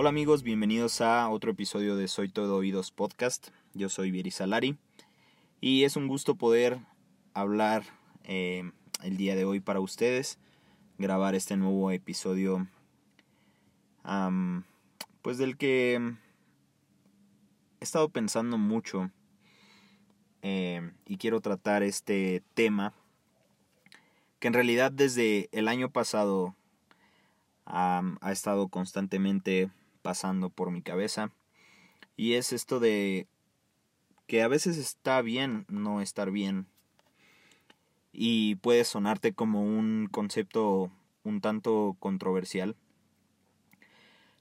Hola amigos, bienvenidos a otro episodio de Soy Todo Oídos Podcast. Yo soy Vieri Salari y es un gusto poder hablar eh, el día de hoy para ustedes, grabar este nuevo episodio, pues del que he estado pensando mucho eh, y quiero tratar este tema que en realidad desde el año pasado ha estado constantemente pasando por mi cabeza. Y es esto de que a veces está bien no estar bien. Y puede sonarte como un concepto un tanto controversial.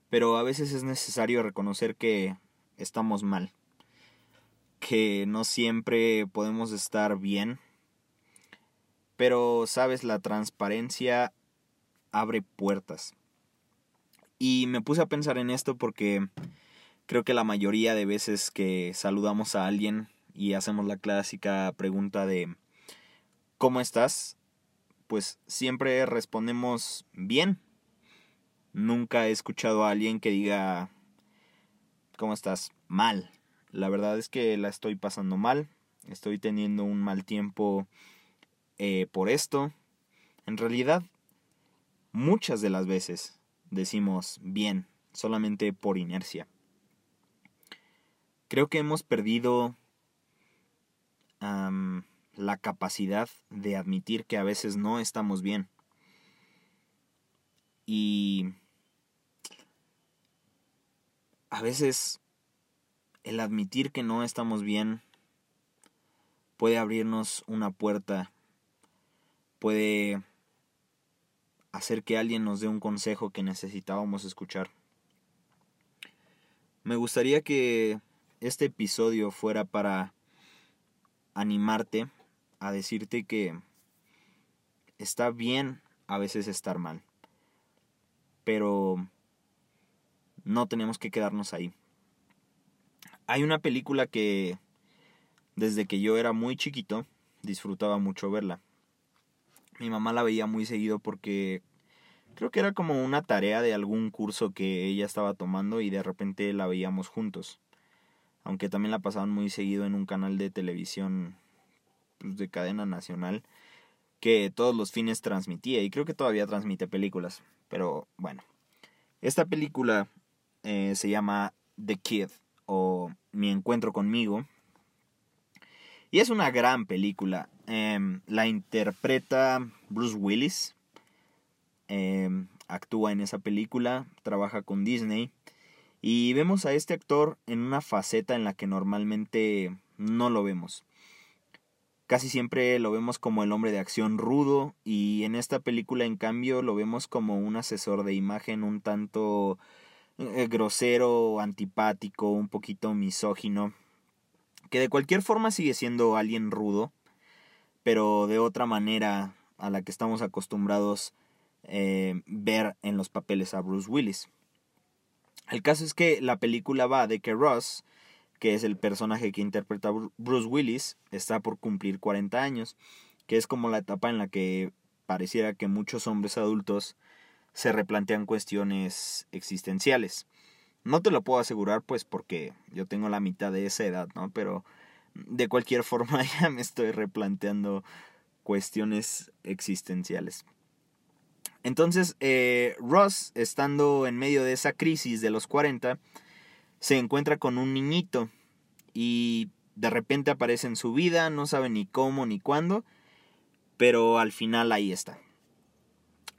Pero a veces es necesario reconocer que estamos mal. Que no siempre podemos estar bien. Pero, sabes, la transparencia abre puertas. Y me puse a pensar en esto porque creo que la mayoría de veces que saludamos a alguien y hacemos la clásica pregunta de ¿cómo estás? Pues siempre respondemos bien. Nunca he escuchado a alguien que diga ¿cómo estás? Mal. La verdad es que la estoy pasando mal. Estoy teniendo un mal tiempo eh, por esto. En realidad, muchas de las veces decimos bien, solamente por inercia. Creo que hemos perdido la capacidad de admitir que a veces no estamos bien. Y a veces el admitir que no estamos bien puede abrirnos una puerta, puede hacer que alguien nos dé un consejo que necesitábamos escuchar. Me gustaría que este episodio fuera para animarte a decirte que está bien a veces estar mal, pero no tenemos que quedarnos ahí. Hay una película que desde que yo era muy chiquito disfrutaba mucho verla. Mi mamá la veía muy seguido porque creo que era como una tarea de algún curso que ella estaba tomando y de repente la veíamos juntos. Aunque también la pasaban muy seguido en un canal de televisión pues, de cadena nacional que todos los fines transmitía y creo que todavía transmite películas. Pero bueno, esta película eh, se llama The Kid o Mi Encuentro conmigo. Y es una gran película. Em, la interpreta Bruce Willis. Em, actúa en esa película, trabaja con Disney. Y vemos a este actor en una faceta en la que normalmente no lo vemos. Casi siempre lo vemos como el hombre de acción rudo y en esta película en cambio lo vemos como un asesor de imagen un tanto eh, grosero, antipático, un poquito misógino, que de cualquier forma sigue siendo alguien rudo, pero de otra manera a la que estamos acostumbrados eh, ver en los papeles a Bruce Willis. El caso es que la película va de que Ross, que es el personaje que interpreta Bruce Willis, está por cumplir 40 años, que es como la etapa en la que pareciera que muchos hombres adultos se replantean cuestiones existenciales. No te lo puedo asegurar pues porque yo tengo la mitad de esa edad, ¿no? Pero de cualquier forma ya me estoy replanteando cuestiones existenciales. Entonces, eh, Ross, estando en medio de esa crisis de los 40, se encuentra con un niñito y de repente aparece en su vida, no sabe ni cómo ni cuándo, pero al final ahí está.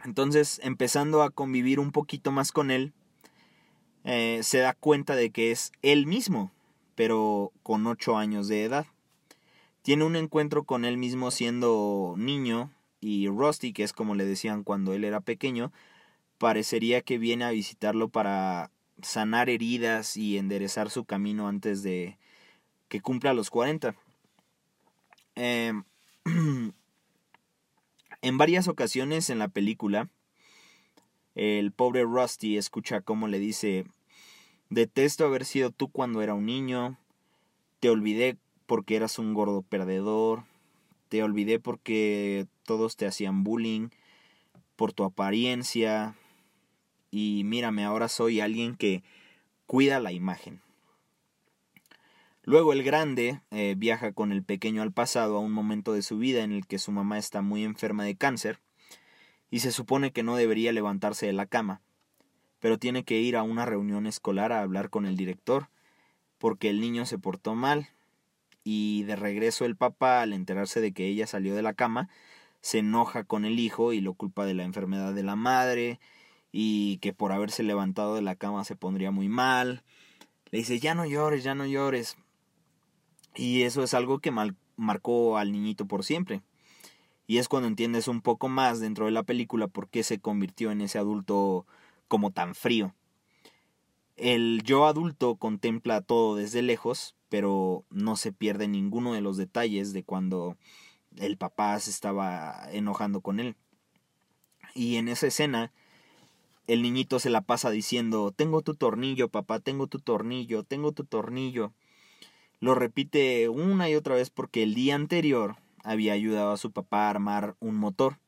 Entonces, empezando a convivir un poquito más con él, eh, se da cuenta de que es él mismo, pero con 8 años de edad. Tiene un encuentro con él mismo siendo niño y Rusty, que es como le decían cuando él era pequeño, parecería que viene a visitarlo para sanar heridas y enderezar su camino antes de que cumpla los 40. Em, en varias ocasiones en la película, el pobre Rusty escucha cómo le dice, detesto haber sido tú cuando era un niño, te olvidé porque eras un gordo perdedor, te olvidé porque todos te hacían bullying por tu apariencia. Y mírame, ahora soy alguien que cuida la imagen. Luego el grande eh, viaja con el pequeño al pasado a un momento de su vida en el que su mamá está muy enferma de cáncer y se supone que no debería levantarse de la cama, pero tiene que ir a una reunión escolar a hablar con el director porque el niño se portó mal y de regreso el papá al enterarse de que ella salió de la cama se enoja con el hijo y lo culpa de la enfermedad de la madre y que por haberse levantado de la cama se pondría muy mal. Le dice, ya no llores, ya no llores. Y eso es algo que marcó al niñito por siempre. Y es cuando entiendes un poco más dentro de la película por qué se convirtió en ese adulto como tan frío. El yo adulto contempla todo desde lejos, pero no se pierde ninguno de los detalles de cuando el papá se estaba enojando con él. Y en esa escena, el niñito se la pasa diciendo, tengo tu tornillo, papá, tengo tu tornillo, tengo tu tornillo. Lo repite una y otra vez porque el día anterior había ayudado a su papá a armar un motor.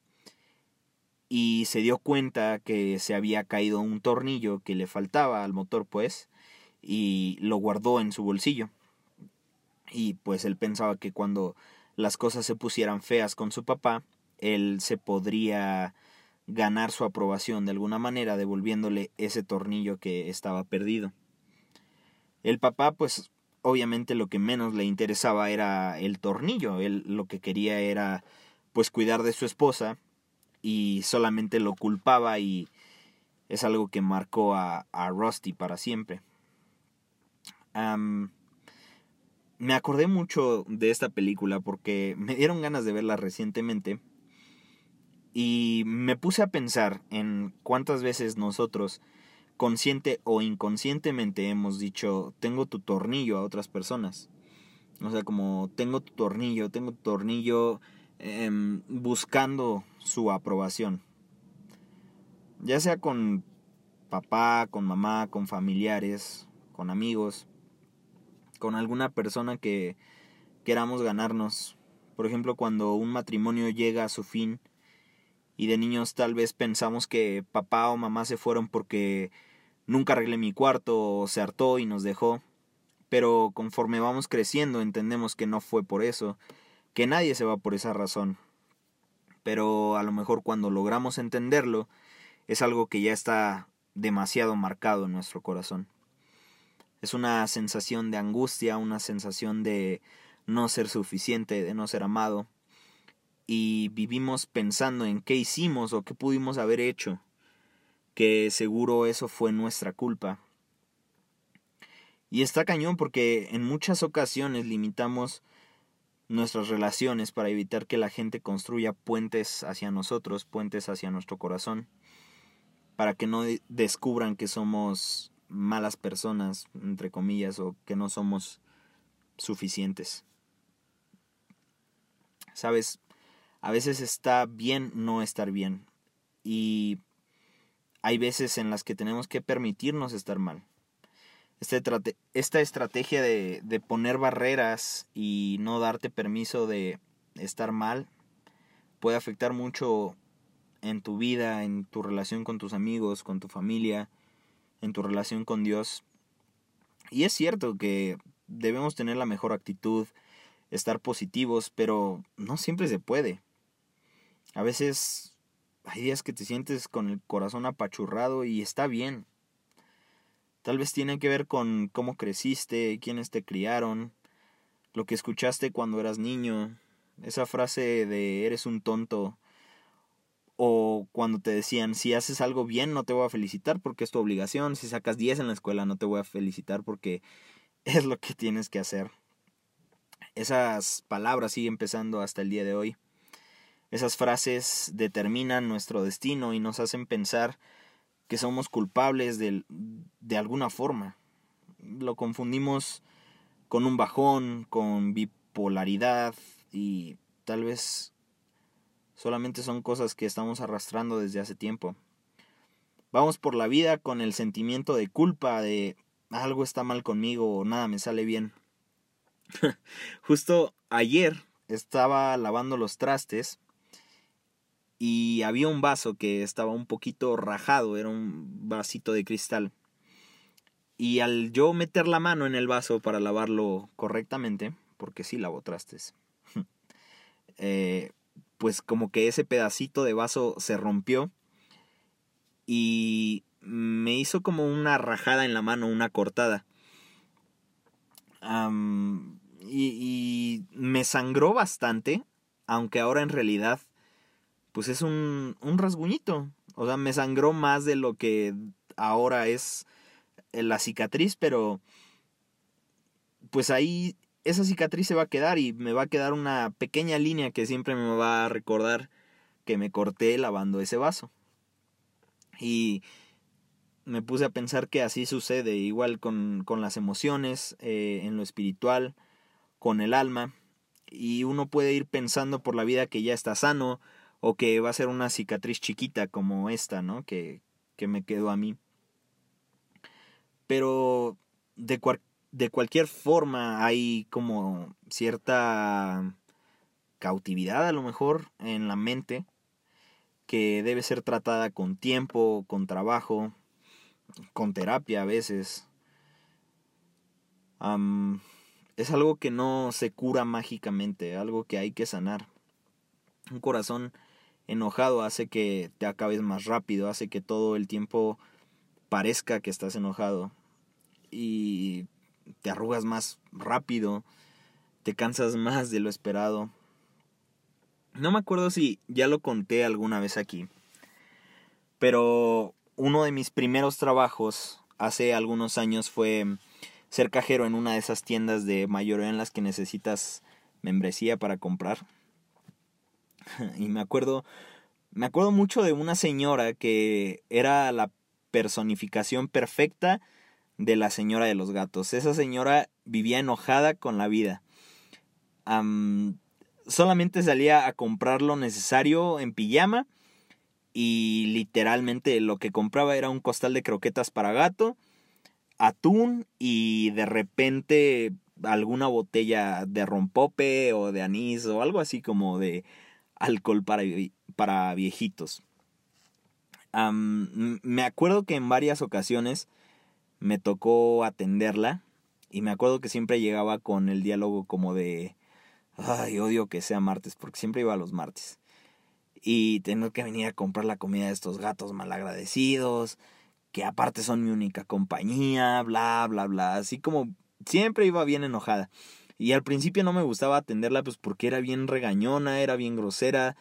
Y se dio cuenta que se había caído un tornillo que le faltaba al motor pues y lo guardó en su bolsillo. Y pues él pensaba que cuando las cosas se pusieran feas con su papá él se podría ganar su aprobación de alguna manera devolviéndole ese tornillo que estaba perdido. El papá pues obviamente lo que menos le interesaba era el tornillo, él lo que quería era pues cuidar de su esposa y solamente lo culpaba y es algo que marcó a, a Rusty para siempre. me acordé mucho de esta película porque me dieron ganas de verla recientemente y me puse a pensar en cuántas veces nosotros consciente o inconscientemente hemos dicho, tengo tu tornillo a otras personas. O sea, como tengo tu tornillo, tengo tu tornillo em, buscando su aprobación. Ya sea con papá, con mamá, con familiares, con amigos, con alguna persona que queramos ganarnos. Por ejemplo, cuando un matrimonio llega a su fin y de niños tal vez pensamos que papá o mamá se fueron porque Nunca arreglé mi cuarto, se hartó y nos dejó. Pero conforme vamos creciendo entendemos que no fue por eso, que nadie se va por esa razón. Pero a lo mejor cuando logramos entenderlo, es algo que ya está demasiado marcado en nuestro corazón. Es una sensación de angustia, una sensación de no ser suficiente, de no ser amado. Y vivimos pensando en qué hicimos o qué pudimos haber hecho que seguro eso fue nuestra culpa. Y está cañón porque en muchas ocasiones limitamos nuestras relaciones para evitar que la gente construya puentes hacia nosotros, puentes hacia nuestro corazón, para que no descubran que somos malas personas, entre comillas, o que no somos suficientes. Sabes, a veces está bien no estar bien. Y hay veces en las que tenemos que permitirnos estar mal. Este esta estrategia de, de poner barreras y no darte permiso de estar mal puede afectar mucho en tu vida, en tu relación con tus amigos, con tu familia, en tu relación con Dios. Y es cierto que debemos tener la mejor actitud, estar positivos, pero no siempre se puede. A veces hay días que te sientes con el corazón apachurrado y está bien. Tal vez tiene que ver con cómo creciste, quiénes te criaron, lo que escuchaste cuando eras niño, esa frase de eres un tonto, o cuando te decían si haces algo bien no te voy a felicitar porque es tu obligación, si sacas 10 en la escuela no te voy a felicitar porque es lo que tienes que hacer. Esas palabras siguen empezando hasta el día de hoy. Esas frases determinan nuestro destino y nos hacen pensar que somos culpables de, de alguna forma. Lo confundimos con un bajón, con bipolaridad y tal vez solamente son cosas que estamos arrastrando desde hace tiempo. Vamos por la vida con el sentimiento de culpa, de algo está mal conmigo o nada me sale bien. Justo ayer estaba lavando los trastes y había un vaso que estaba un poquito rajado, era un vasito de cristal. Y al yo meter la mano en el vaso para lavarlo correctamente, porque sí lavo trastes, eh, pues como que ese pedacito de vaso se rompió y me hizo como una rajada en la mano, una cortada. y, me sangró bastante, aunque ahora en realidad pues es un, un rasguñito. O sea, me sangró más de lo que ahora es la cicatriz, pero pues ahí esa cicatriz se va a quedar y me va a quedar una pequeña línea que siempre me va a recordar que me corté lavando ese vaso. Y me puse a pensar que así sucede, igual con, con las emociones, eh, en lo espiritual, con el alma, y uno puede ir pensando por la vida que ya está sano, o que va a ser una cicatriz chiquita como esta, ¿no? Que, que me quedó a mí. Pero de, de cualquier forma hay como cierta cautividad a lo mejor en la mente que debe ser tratada con tiempo, con trabajo, con terapia a veces. es algo que no se cura mágicamente, algo que hay que sanar. Un corazón enojado hace que te acabes más rápido, hace que todo el tiempo parezca que estás enojado y te arrugas más rápido, te cansas más de lo esperado. No me acuerdo si ya lo conté alguna vez aquí, pero uno de mis primeros trabajos hace algunos años fue ser cajero en una de esas tiendas de mayoría en las que necesitas membresía para comprar. y me acuerdo, me acuerdo mucho de una señora que era la personificación perfecta de la señora de los gatos. Esa señora vivía enojada con la vida. solamente salía a comprar lo necesario en pijama y literalmente lo que compraba era un costal de croquetas para gato, atún y de repente alguna botella de rompope o de anís o algo así como de alcohol para, para viejitos. me acuerdo que en varias ocasiones me tocó atenderla y me acuerdo que siempre llegaba con el diálogo como de, ay, odio que sea martes, porque siempre iba a los martes. Y tener que venir a comprar la comida de estos gatos malagradecidos, que aparte son mi única compañía, bla, bla, bla. Así como siempre iba bien enojada. Y al principio no me gustaba atenderla pues porque era bien regañona, era bien grosera,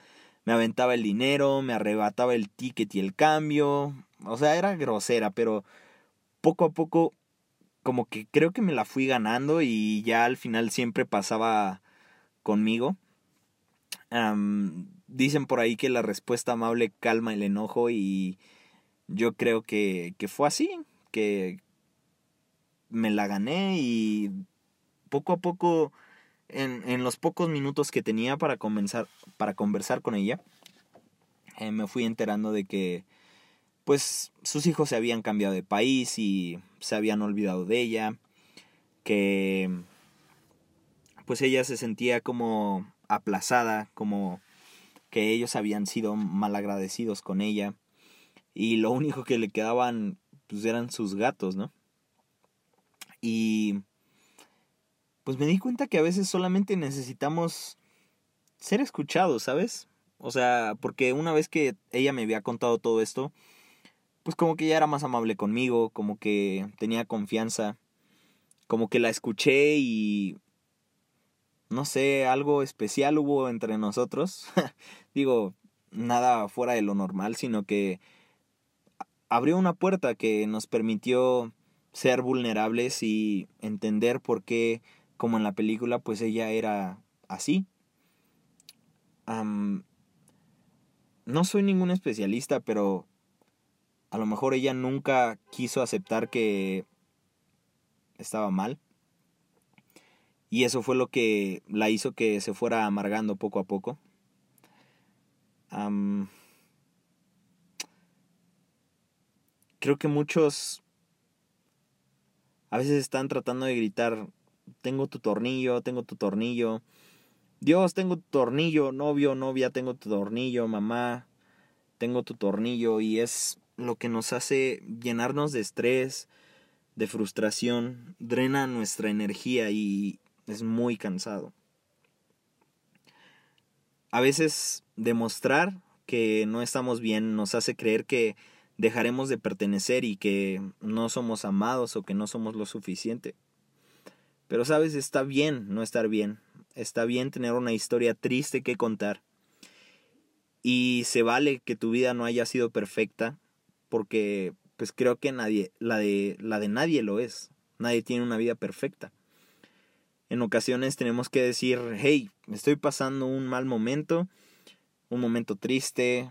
me aventaba el dinero, me arrebataba el ticket y el cambio. O sea, era grosera, pero poco a poco como que creo que me la fui ganando y ya al final siempre pasaba conmigo. dicen por ahí que la respuesta amable calma el enojo y yo creo que, que fue así, que me la gané y poco a poco, en, en los pocos minutos que tenía para, comenzar, para conversar con ella, eh, me fui enterando de que pues sus hijos se habían cambiado de país y se habían olvidado de ella, que pues ella se sentía como aplazada, como que ellos habían sido malagradecidos con ella y lo único que le quedaban pues eran sus gatos, ¿no? Y pues me di cuenta que a veces solamente necesitamos ser escuchados, ¿sabes? O sea, porque una vez que ella me había contado todo esto, pues como que ya era más amable conmigo, como que tenía confianza, como que la escuché y no sé, algo especial hubo entre nosotros. Digo, nada fuera de lo normal, sino que abrió una puerta que nos permitió ser vulnerables y entender por qué como en la película, pues ella era así. no soy ningún especialista, pero a lo mejor ella nunca quiso aceptar que estaba mal. Y eso fue lo que la hizo que se fuera amargando poco a poco. creo que muchos a veces están tratando de gritar tengo tu tornillo, tengo tu tornillo. Dios, tengo tu tornillo, novio, novia, tengo tu tornillo, mamá. tengo tu tornillo y es lo que nos hace llenarnos de estrés, de frustración, drena nuestra energía y es muy cansado. A veces demostrar que no estamos bien nos hace creer que dejaremos de pertenecer y que no somos amados o que no somos lo suficiente. Pero sabes, está bien no estar bien, está bien tener una historia triste que contar. Y se vale que tu vida no haya sido perfecta, porque pues creo que nadie, la de, la de nadie lo es. Nadie tiene una vida perfecta. En ocasiones tenemos que decir, hey, estoy pasando un mal momento, un momento triste,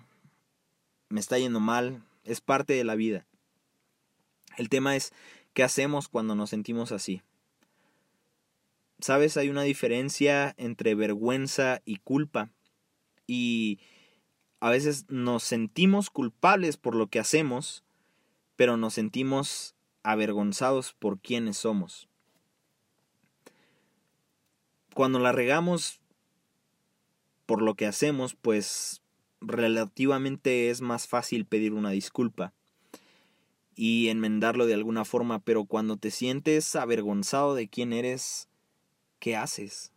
me está yendo mal, es parte de la vida. El tema es, ¿qué hacemos cuando nos sentimos así? Sabes, hay una diferencia entre vergüenza y culpa. Y a veces nos sentimos culpables por lo que hacemos, pero nos sentimos avergonzados por quienes somos. Cuando la regamos por lo que hacemos, pues relativamente es más fácil pedir una disculpa y enmendarlo de alguna forma, pero cuando te sientes avergonzado de quién eres, ¿qué haces?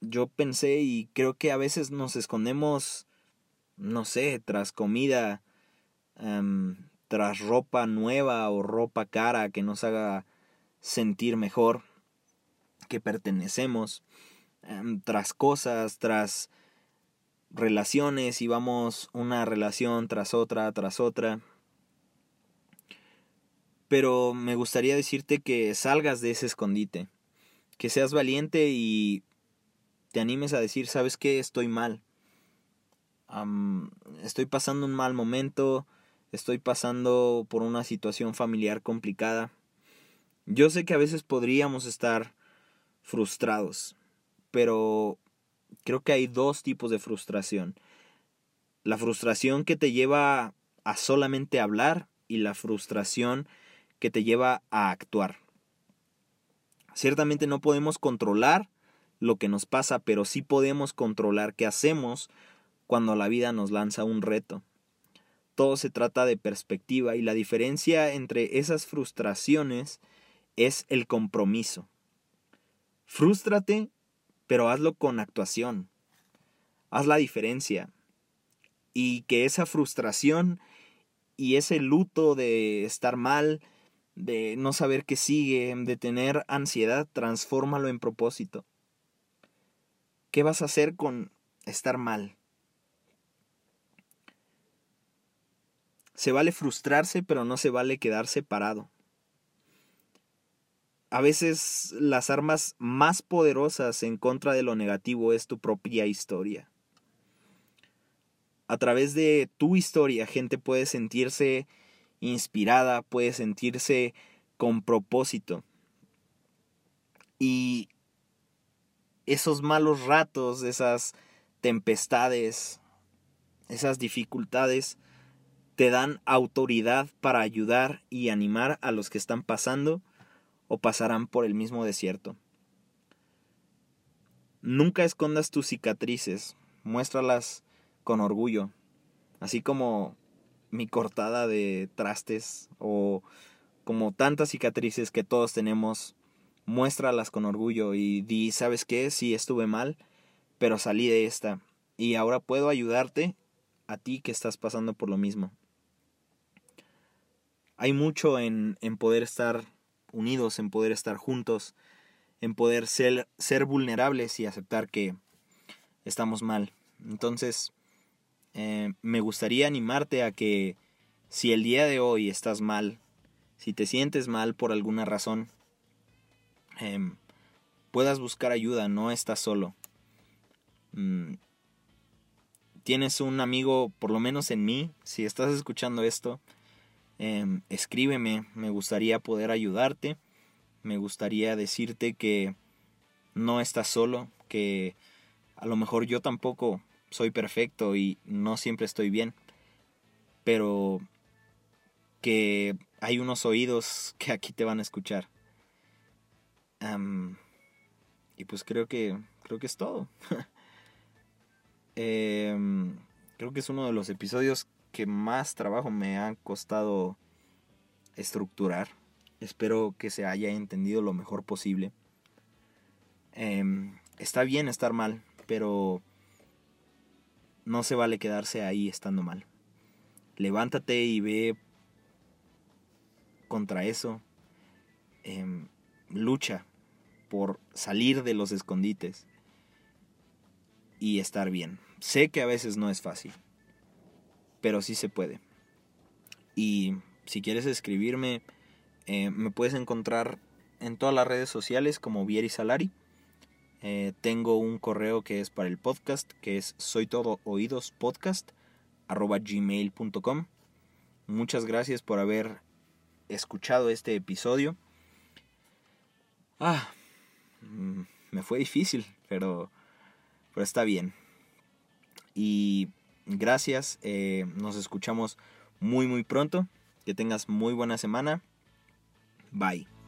Yo pensé y creo que a veces nos escondemos, no sé, tras comida, em, tras ropa nueva o ropa cara que nos haga sentir mejor, que pertenecemos, em, tras cosas, tras relaciones y vamos una relación tras otra, tras otra pero me gustaría decirte que salgas de ese escondite, que seas valiente y te animes a decir, ¿sabes qué? Estoy mal. estoy pasando un mal momento, estoy pasando por una situación familiar complicada. Yo sé que a veces podríamos estar frustrados, pero creo que hay dos tipos de frustración. La frustración que te lleva a solamente hablar y la frustración que te lleva a actuar. Ciertamente no podemos controlar lo que nos pasa, pero sí podemos controlar qué hacemos cuando la vida nos lanza un reto. Todo se trata de perspectiva y la diferencia entre esas frustraciones es el compromiso. Frústrate, pero hazlo con actuación. Haz la diferencia. Y que esa frustración y ese luto de estar mal, de no saber qué sigue, de tener ansiedad, transfórmalo en propósito. ¿Qué vas a hacer con estar mal? Se vale frustrarse, pero no se vale quedarse parado. A veces las armas más poderosas en contra de lo negativo es tu propia historia. A través de tu historia, gente puede sentirse inspirada, puede sentirse con propósito. Y esos malos ratos, esas tempestades, esas dificultades, te dan autoridad para ayudar y animar a los que están pasando o pasarán por el mismo desierto. Nunca escondas tus cicatrices, muéstralas con orgullo, así como mi cortada de trastes o como tantas cicatrices que todos tenemos, muéstralas con orgullo y di, ¿sabes qué? Sí, estuve mal, pero salí de esta y ahora puedo ayudarte a ti que estás pasando por lo mismo. Hay mucho en, en poder estar unidos, en poder estar juntos, en poder ser, ser vulnerables y aceptar que estamos mal. Entonces, eh, me gustaría animarte a que si el día de hoy estás mal, si te sientes mal por alguna razón, em, puedas buscar ayuda, no estás solo. Mm, tienes un amigo, por lo menos en mí, si estás escuchando esto, em, escríbeme, me gustaría poder ayudarte, me gustaría decirte que no estás solo, que a lo mejor yo tampoco soy perfecto y no siempre estoy bien, pero que hay unos oídos que aquí te van a escuchar. y pues creo que creo que es todo. Em, creo que es uno de los episodios que más trabajo me ha costado estructurar. Espero que se haya entendido lo mejor posible. Em, está bien estar mal, pero no se vale quedarse ahí estando mal. Levántate y ve contra eso. Em, lucha por salir de los escondites y estar bien. Sé que a veces no es fácil, pero sí se puede. Y si quieres escribirme, eh, me puedes encontrar en todas las redes sociales como Vieri Salari. Eh, tengo un correo que es para el podcast, que es soy todo oídos podcast. Muchas gracias por haber escuchado este episodio. Ah, mm, me fue difícil, pero pero está bien. Y gracias, eh, nos escuchamos muy muy pronto. Que tengas muy buena semana. Bye.